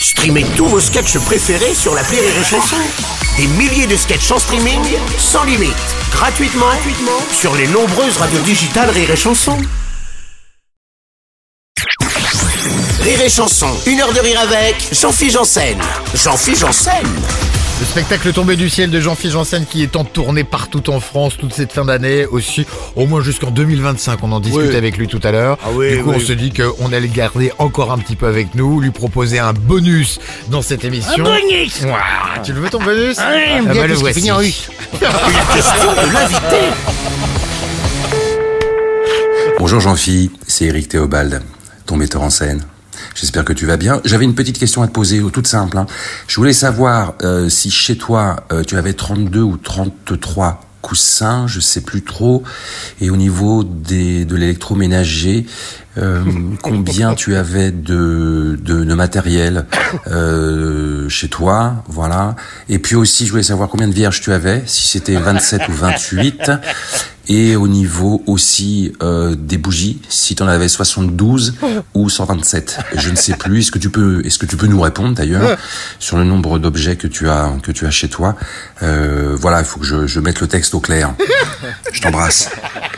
Streamez tous vos sketchs préférés sur la Rire et Chanson. Des milliers de sketchs en streaming, sans limite, gratuitement, gratuitement sur les nombreuses radios digitales Rire et Chanson. Rire et Chanson, une heure de rire avec Jean-Philippe Janssen. Jean-Philippe Janssen Le spectacle tombé du ciel de Jean-Philippe Janssen qui est en tournée partout en France toute cette fin d'année aussi, au moins jusqu'en 2025. On en discute Oui. avec lui tout à l'heure. Ah oui, du coup, oui. on se dit qu'on allait le garder encore un petit peu avec nous, lui proposer un bonus dans cette émission. Un bonus Ouah, Tu le veux ton bonus Ah bien bah, le voici. Bonjour Jean-Phi, c'est Eric Théobald, ton metteur en scène. J'espère que tu vas bien. J'avais une petite question à te poser, toute simple. hein. Je voulais savoir euh, si chez toi euh, tu avais 32 ou 33 coussins, je sais plus trop. Et au niveau des, de l'électroménager, euh, combien tu avais de, de, de matériel euh, chez toi, voilà. Et puis aussi, je voulais savoir combien de vierges tu avais, si c'était 27 ou 28. Et au niveau aussi euh, des bougies, si tu en avais 72 ou 127, je ne sais plus. Est-ce que tu peux, est-ce que tu peux nous répondre d'ailleurs sur le nombre d'objets que tu as que tu as chez toi? Euh, Voilà, il faut que je, je mette le texte au clair. Je t'embrasse.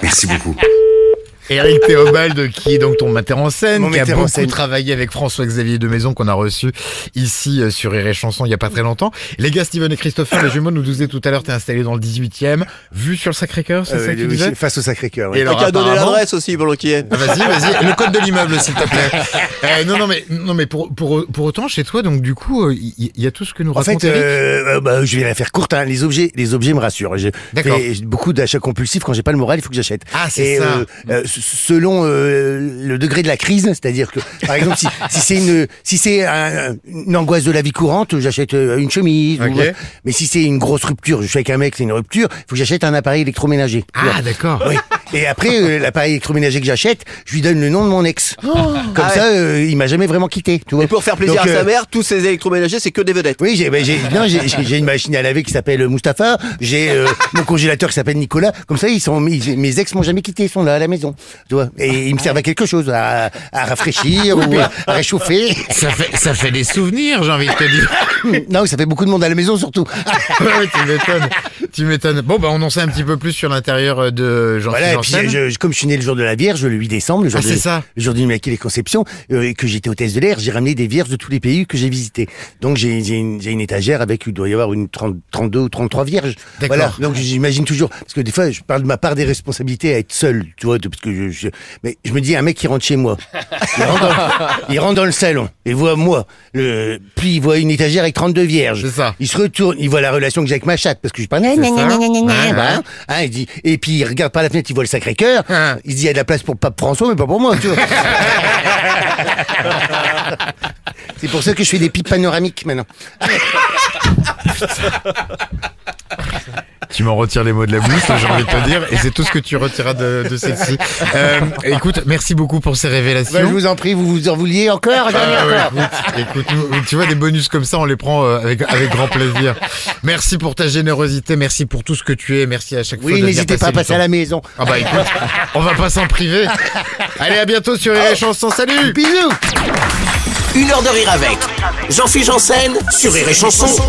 Merci beaucoup. Eric Théobald, qui est donc ton metteur en scène, Mon qui a en beaucoup scène. travaillé avec François-Xavier de Maison, qu'on a reçu ici euh, sur Rire et Chanson il y a pas très longtemps. Les gars, Steven et Christopher, les jumeaux, nous disaient tout à l'heure, t'es installé dans le 18e, vu sur le Sacré-Cœur, c'est Euh, ça que tu oui, disais? face au Sacré-Cœur. Et donner apparemment- l'adresse aussi pour le qui est. Ah, Vas-y, vas-y. Le code de l'immeuble, s'il te plaît. Euh, non, non, mais, non, mais pour, pour, pour autant, chez toi, donc, du coup, euh, il y, y a tout ce que nous En raconte fait, Eric? euh, euh, bah, je vais la faire courte. hein. Les objets, les objets me rassurent. J'ai fait beaucoup d'achats compulsifs. Quand j'ai pas le moral, il faut que j'achète. Ah, c'est ça. Selon euh, le degré de la crise, c'est-à-dire que, par exemple, si, si c'est une, si c'est un- une angoisse de la vie courante, j'achète euh, une chemise. ou- mais si c'est une grosse rupture, je suis avec un mec, c'est une rupture, il faut que j'achète un appareil électroménager. Ah, d'accord. Oui. Et après, euh, l'appareil électroménager que j'achète, je lui donne le nom de mon ex. Comme Ah ça, euh, il m'a jamais vraiment quitté. Tu vois. Et pour faire plaisir Donc, à euh, sa mère, tous ces électroménagers, c'est que des vedettes. oui, j'ai, ben, j'ai, une machine à laver qui s'appelle Mustapha. J'ai euh, mon congélateur qui s'appelle Nicolas. Comme ça, ils sont, ils- mes ex m'ont jamais quitté, ils sont là à la maison. Tu vois. Et ils me servent à quelque chose, à, à rafraîchir ou à, à réchauffer. Ça fait, ça fait des souvenirs, j'ai envie de te dire. non, ça fait beaucoup de monde à la maison surtout. ouais, tu m'étonnes. Tu m'étonnes. Bon, bah, on en sait un petit peu plus sur l'intérieur euh, de Jean-Philippe Voilà, et puis Janssen. je, je- comme je suis né le jour de la Vierge, le 8 décembre, le jour, Ah, de, ça. le jour du Immaculée Conception, euh, et que j'étais hôtesse de l'air, j'ai ramené des vierges de tous les pays que j'ai visités. Donc j'ai une, une étagère avec, il doit y avoir une 30, 32 ou 33 vierges. D'accord. Voilà, donc j'imagine toujours, parce que des fois je parle de ma part des responsabilités à être seul, tu vois, parce que je, je- mais je me dis, un mec qui rentre chez moi, il rentre dans, il rentre dans le salon, et voit moi, le, puis il voit une étagère avec 32 vierges. C'est ça. Il se retourne, il voit la relation que j'ai avec ma chatte, parce que je parle, Hein, il dit, et puis il regarde par la fenêtre, il voit le Sacré-Cœur. Hein. Il se dit, il y a de la place pour Pape François, mais pas pour moi, tu vois. C'est pour ça que je fais des pipes panoramiques maintenant. Tu m'en retires les mots de la bouche, j'ai envie de te dire, et c'est tout ce que tu retireras de, de celle-ci. Euh, écoute, merci beaucoup pour ces révélations. Ben, je vous en prie, vous vous en vouliez encore, Ah ouais, écoute, tu vois des bonus comme ça, on les prend euh, avec avec grand plaisir. Merci pour ta générosité, merci pour tout ce que tu es, merci à chaque fois. Oui, de venir n'hésitez pas à passer à la maison. Ah bah écoute, on va pas s'en priver. Allez, à bientôt sur Rire et Chanson. Salut. Bisous Une heure de rire avec Jean-Philippe Janssen sur Rire et Chanson.